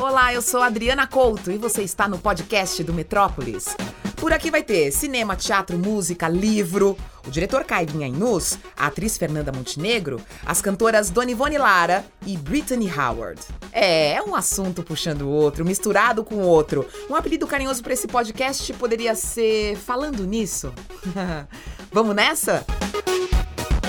Olá, eu sou Adriana Couto e você está no podcast do Metrópolis. Por aqui vai ter cinema, teatro, música, livro, o diretor Caibinha Inus, a atriz Fernanda Montenegro, as cantoras Dona Ivone Lara e Brittany Howard. É, é um assunto puxando o outro, misturado com o outro. Um apelido carinhoso para esse podcast poderia ser Falando Nisso. Vamos nessa?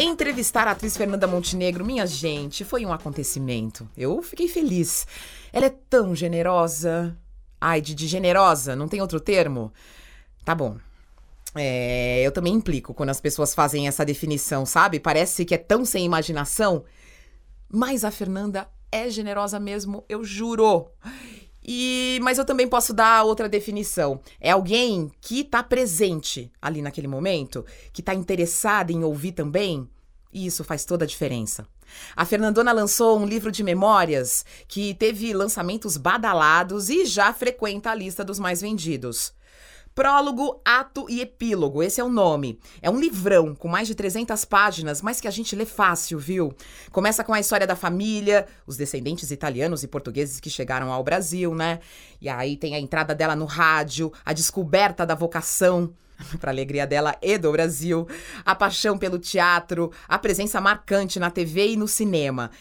Entrevistar a atriz Fernanda Montenegro, minha gente, foi um acontecimento. Eu fiquei feliz. Ela é tão generosa. Ai, de, de generosa, não tem outro termo? Tá bom. É, eu também implico quando as pessoas fazem essa definição, sabe? Parece que é tão sem imaginação. Mas a Fernanda é generosa mesmo, eu juro. E, mas eu também posso dar outra definição. É alguém que está presente ali naquele momento, que está interessada em ouvir também. E isso faz toda a diferença. A Fernandona lançou um livro de memórias que teve lançamentos badalados e já frequenta a lista dos mais vendidos. Prólogo, Ato e Epílogo, esse é o nome. É um livrão com mais de 300 páginas, mas que a gente lê fácil, viu? Começa com a história da família, os descendentes italianos e portugueses que chegaram ao Brasil, né? E aí tem a entrada dela no rádio, a descoberta da vocação para alegria dela e do Brasil, a paixão pelo teatro, a presença marcante na TV e no cinema.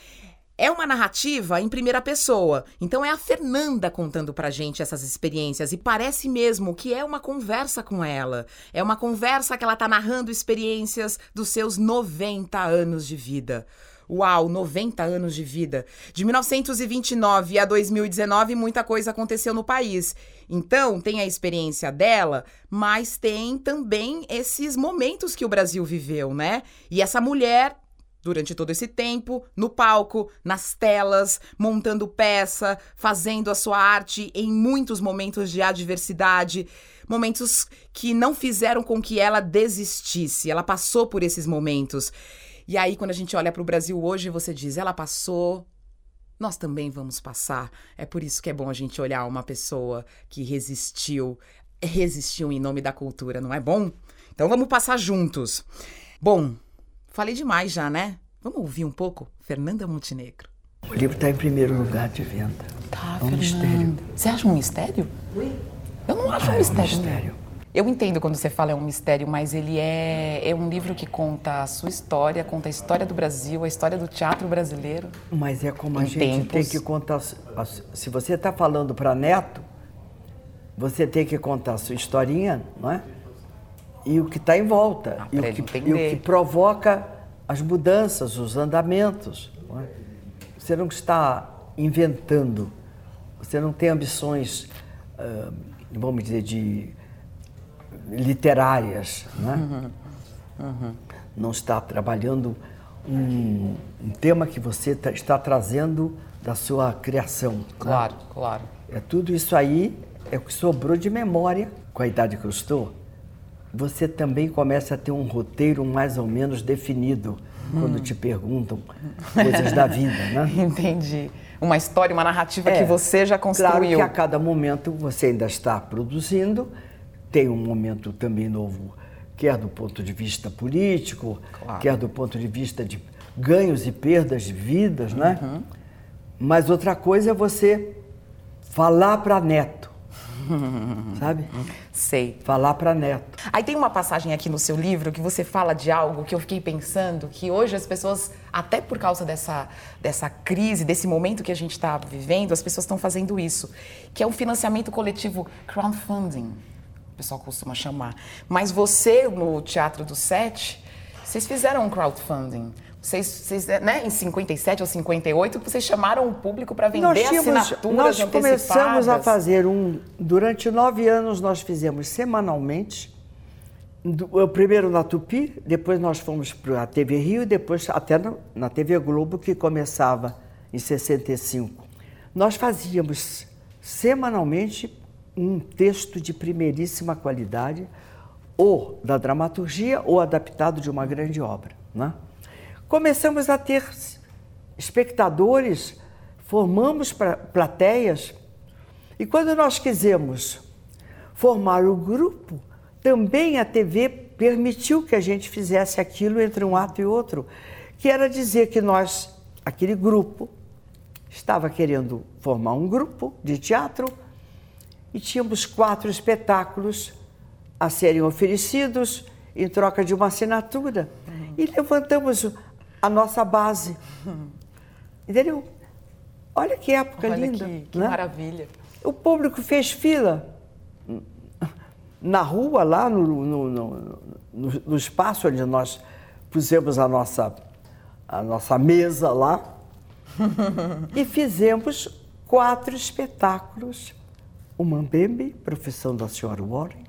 É uma narrativa em primeira pessoa, então é a Fernanda contando pra gente essas experiências e parece mesmo que é uma conversa com ela. É uma conversa que ela tá narrando experiências dos seus 90 anos de vida. Uau, 90 anos de vida. De 1929 a 2019, muita coisa aconteceu no país. Então, tem a experiência dela, mas tem também esses momentos que o Brasil viveu, né? E essa mulher durante todo esse tempo, no palco, nas telas, montando peça, fazendo a sua arte em muitos momentos de adversidade, momentos que não fizeram com que ela desistisse. Ela passou por esses momentos. E aí, quando a gente olha para o Brasil hoje, você diz: ela passou, nós também vamos passar. É por isso que é bom a gente olhar uma pessoa que resistiu, resistiu em nome da cultura, não é bom? Então vamos passar juntos. Bom, Falei demais já, né? Vamos ouvir um pouco? Fernanda Montenegro. O livro está em primeiro lugar de venda. Tá, é um Fernanda. mistério. Você acha um mistério? Eu não acho ah, um mistério. É um mistério. Eu entendo quando você fala é um mistério, mas ele é, é um livro que conta a sua história, conta a história do Brasil, a história do teatro brasileiro. Mas é como a gente tempos. tem que contar. Se você está falando para neto, você tem que contar a sua historinha, não é? E o que está em volta, ah, e, o que, e, o que, provoca as mudanças, os andamentos. Não é? Você não está inventando, você não tem ambições, uh, vamos dizer, de literárias, não, é? uhum. Uhum. não está trabalhando um, um, tema que você tá, está trazendo da sua criação. Claro, né? claro. É tudo isso aí é o que sobrou de memória com a idade que eu estou você também começa a ter um roteiro mais ou menos definido hum. quando te perguntam coisas da vida, né? Entendi. Uma história, uma narrativa é, que você já construiu. Claro que a cada momento você ainda está produzindo, tem um momento também novo, quer do ponto de vista político, claro. quer do ponto de vista de ganhos e perdas de vidas, né? Uhum. Mas outra coisa é você falar para neto sabe? Sei. Falar para neto. Aí tem uma passagem aqui no seu livro que você fala de algo que eu fiquei pensando que hoje as pessoas, até por causa dessa, dessa crise, desse momento que a gente está vivendo, as pessoas estão fazendo isso, que é um financiamento coletivo crowdfunding, o pessoal costuma chamar. Mas você, no Teatro do Sete, vocês fizeram um crowdfunding. Vocês, vocês, né, em 57 ou 58, vocês chamaram o público para vender nós tínhamos, assinaturas Nós começamos a fazer um... Durante nove anos, nós fizemos semanalmente. O primeiro na Tupi, depois nós fomos para a TV Rio e depois até na TV Globo, que começava em 65. Nós fazíamos semanalmente um texto de primeiríssima qualidade, ou da dramaturgia, ou adaptado de uma grande obra. Né? Começamos a ter espectadores, formamos plateias, e quando nós quisemos formar o grupo, também a TV permitiu que a gente fizesse aquilo entre um ato e outro, que era dizer que nós, aquele grupo, estava querendo formar um grupo de teatro e tínhamos quatro espetáculos a serem oferecidos em troca de uma assinatura. E levantamos a nossa base. Entendeu? Olha que época Olha linda. Que, que né? maravilha. O público fez fila na rua, lá no, no, no, no, espaço onde nós pusemos a nossa, a nossa mesa lá e fizemos quatro espetáculos. O Mambembe, Profissão da Senhora Warren,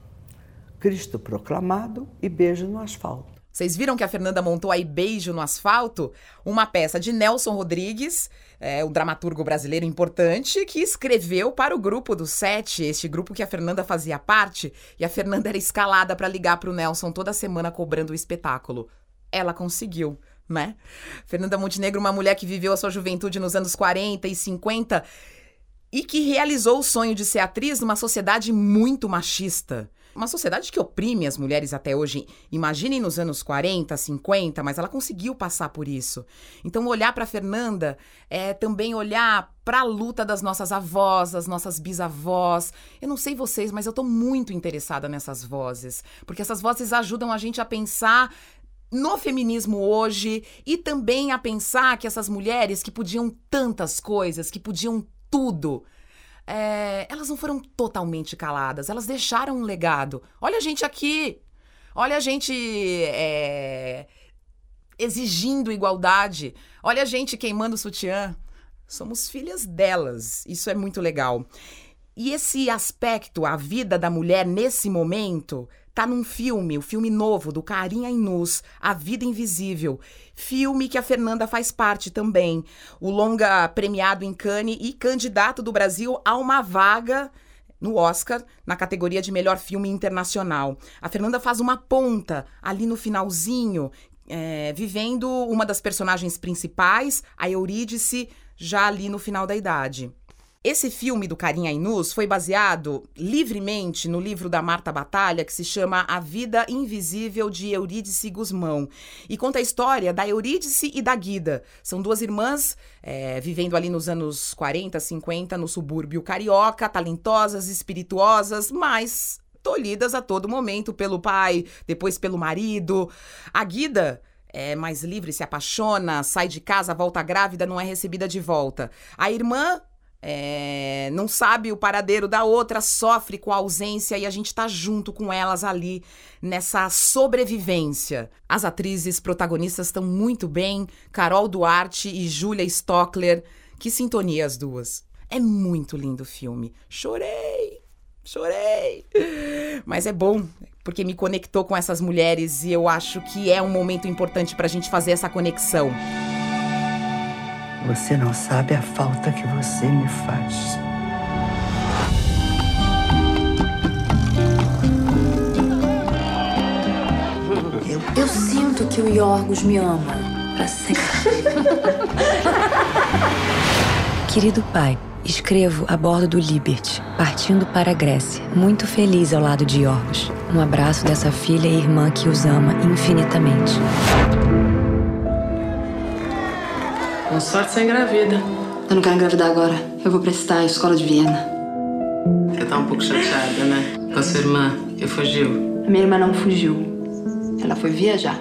Cristo Proclamado e Beijo no Asfalto. Vocês viram que a Fernanda montou aí Beijo no Asfalto? Uma peça de Nelson Rodrigues, é, um dramaturgo brasileiro importante, que escreveu para o grupo do Sete, este grupo que a Fernanda fazia parte, e a Fernanda era escalada para ligar para o Nelson toda semana cobrando o espetáculo. Ela conseguiu. Né? Fernanda Montenegro, uma mulher que viveu a sua juventude nos anos 40 e 50 e que realizou o sonho de ser atriz numa sociedade muito machista uma sociedade que oprime as mulheres até hoje. Imaginem nos anos 40, 50, mas ela conseguiu passar por isso. Então, olhar para Fernanda é também olhar para a luta das nossas avós, das nossas bisavós. Eu não sei vocês, mas eu estou muito interessada nessas vozes, porque essas vozes ajudam a gente a pensar no feminismo hoje e também a pensar que essas mulheres que podiam tantas coisas, que podiam tudo, é, elas não foram totalmente caladas, elas deixaram um legado. Olha a gente aqui, olha a gente é, exigindo igualdade, olha a gente queimando o sutiã. Somos filhas delas, isso é muito legal. E esse aspecto, a vida da mulher nesse momento, tá num filme, o filme novo do Carinha Inus, A Vida Invisível. Filme que a Fernanda faz parte também. O longa premiado em Cannes e candidato do Brasil a uma vaga no Oscar na categoria de melhor filme internacional. A Fernanda faz uma ponta ali no finalzinho, é, vivendo uma das personagens principais, a Eurídice, já ali no final da idade. Esse filme do Carinha Inus foi baseado livremente no livro da Marta Batalha, que se chama A Vida Invisível de Eurídice Guzmão. E conta a história da Eurídice e da Guida. São duas irmãs é, vivendo ali nos anos 40, 50, no subúrbio carioca, talentosas, espirituosas, mas tolhidas a todo momento pelo pai, depois pelo marido. A Guida é mais livre, se apaixona, sai de casa, volta grávida, não é recebida de volta. A irmã é, não sabe o paradeiro da outra, sofre com a ausência e a gente tá junto com elas ali nessa sobrevivência. As atrizes protagonistas estão muito bem, Carol Duarte e Julia Stockler. Que sintonia as duas. É muito lindo o filme. Chorei, chorei. Mas é bom, porque me conectou com essas mulheres e eu acho que é um momento importante pra gente fazer essa conexão. Você não sabe a falta que você me faz. Eu, eu sinto que o Yorgos me ama para sempre. Querido pai, escrevo a bordo do Liberty, partindo para a Grécia, muito feliz ao lado de Yorgos. Um abraço dessa filha e irmã que os ama infinitamente. Com sorte você engravida. Eu não quero engravidar agora. Eu vou prestar a escola de Viena. Você tá um pouco chateada, né? Com a sua irmã, que fugiu. A minha irmã não fugiu. Ela foi viajar.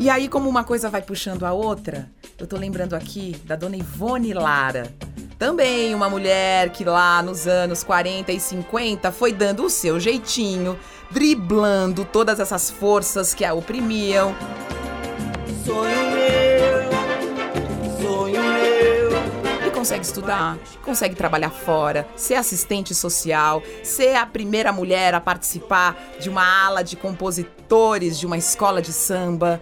E aí, como uma coisa vai puxando a outra, eu tô lembrando aqui da dona Ivone Lara. Também uma mulher que lá nos anos 40 e 50 foi dando o seu jeitinho, driblando todas essas forças que a oprimiam sonho meu, sonho meu. E consegue estudar, consegue trabalhar fora, ser assistente social, ser a primeira mulher a participar de uma ala de compositores de uma escola de samba.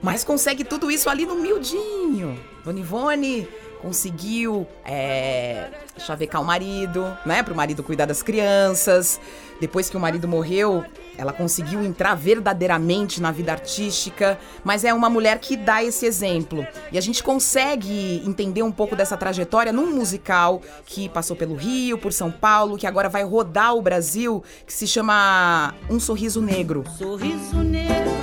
Mas consegue tudo isso ali no miudinho. Dona Ivone conseguiu é, chavecar o marido, né? Para o marido cuidar das crianças. Depois que o marido morreu, ela conseguiu entrar verdadeiramente na vida artística, mas é uma mulher que dá esse exemplo. E a gente consegue entender um pouco dessa trajetória num musical que passou pelo Rio, por São Paulo, que agora vai rodar o Brasil, que se chama Um Sorriso Negro. Sorriso Negro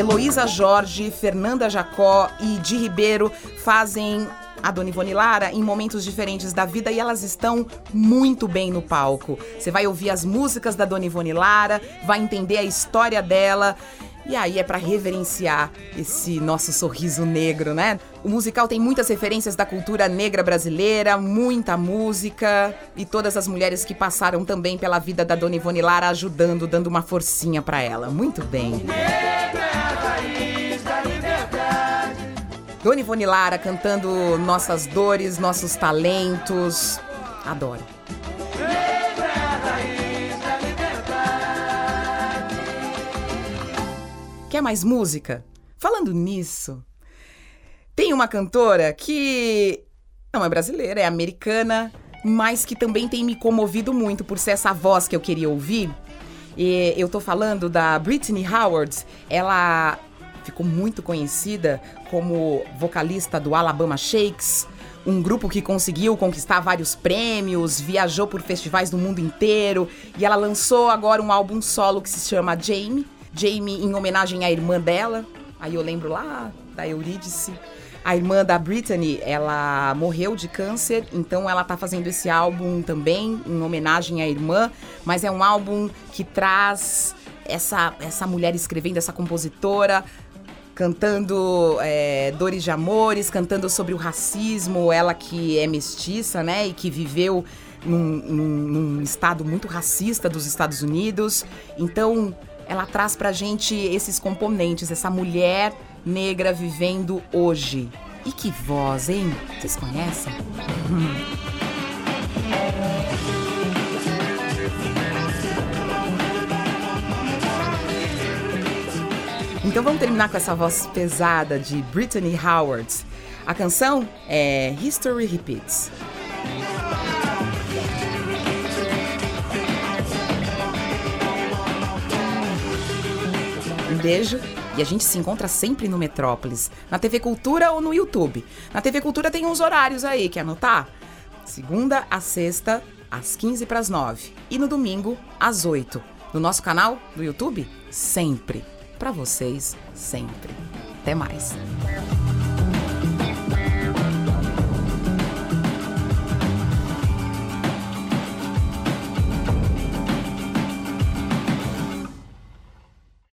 Heloísa Jorge, Fernanda Jacó e Di Ribeiro fazem a Dona Ivone Lara em momentos diferentes da vida e elas estão muito bem no palco. Você vai ouvir as músicas da Dona Ivone Lara, vai entender a história dela. E aí é para reverenciar esse nosso sorriso negro, né? O musical tem muitas referências da cultura negra brasileira, muita música e todas as mulheres que passaram também pela vida da Dona Ivone Lara ajudando, dando uma forcinha para ela. Muito bem. Dona Ivone Lara cantando nossas dores, nossos talentos. Adoro. Quer mais música? Falando nisso, tem uma cantora que não é brasileira, é americana, mas que também tem me comovido muito por ser essa voz que eu queria ouvir. E eu tô falando da Britney Howard. Ela ficou muito conhecida como vocalista do Alabama Shakes, um grupo que conseguiu conquistar vários prêmios, viajou por festivais do mundo inteiro e ela lançou agora um álbum solo que se chama Jamie. Jamie em homenagem à irmã dela. Aí eu lembro lá da Eurídice. A irmã da Britney, ela morreu de câncer, então ela tá fazendo esse álbum também em homenagem à irmã, mas é um álbum que traz essa, essa mulher escrevendo, essa compositora, cantando é, Dores de Amores, cantando sobre o racismo, ela que é mestiça, né, e que viveu num, num, num estado muito racista dos Estados Unidos. Então, ela traz pra gente esses componentes, essa mulher negra vivendo hoje. E que voz, hein? Vocês conhecem? Então vamos terminar com essa voz pesada de Brittany Howard. A canção é History Repeats. Um beijo e a gente se encontra sempre no Metrópolis, na TV Cultura ou no YouTube. Na TV Cultura tem uns horários aí, quer anotar? Segunda a sexta, às 15 para as 9 e no domingo às 8. No nosso canal do YouTube, sempre para vocês sempre. Até mais.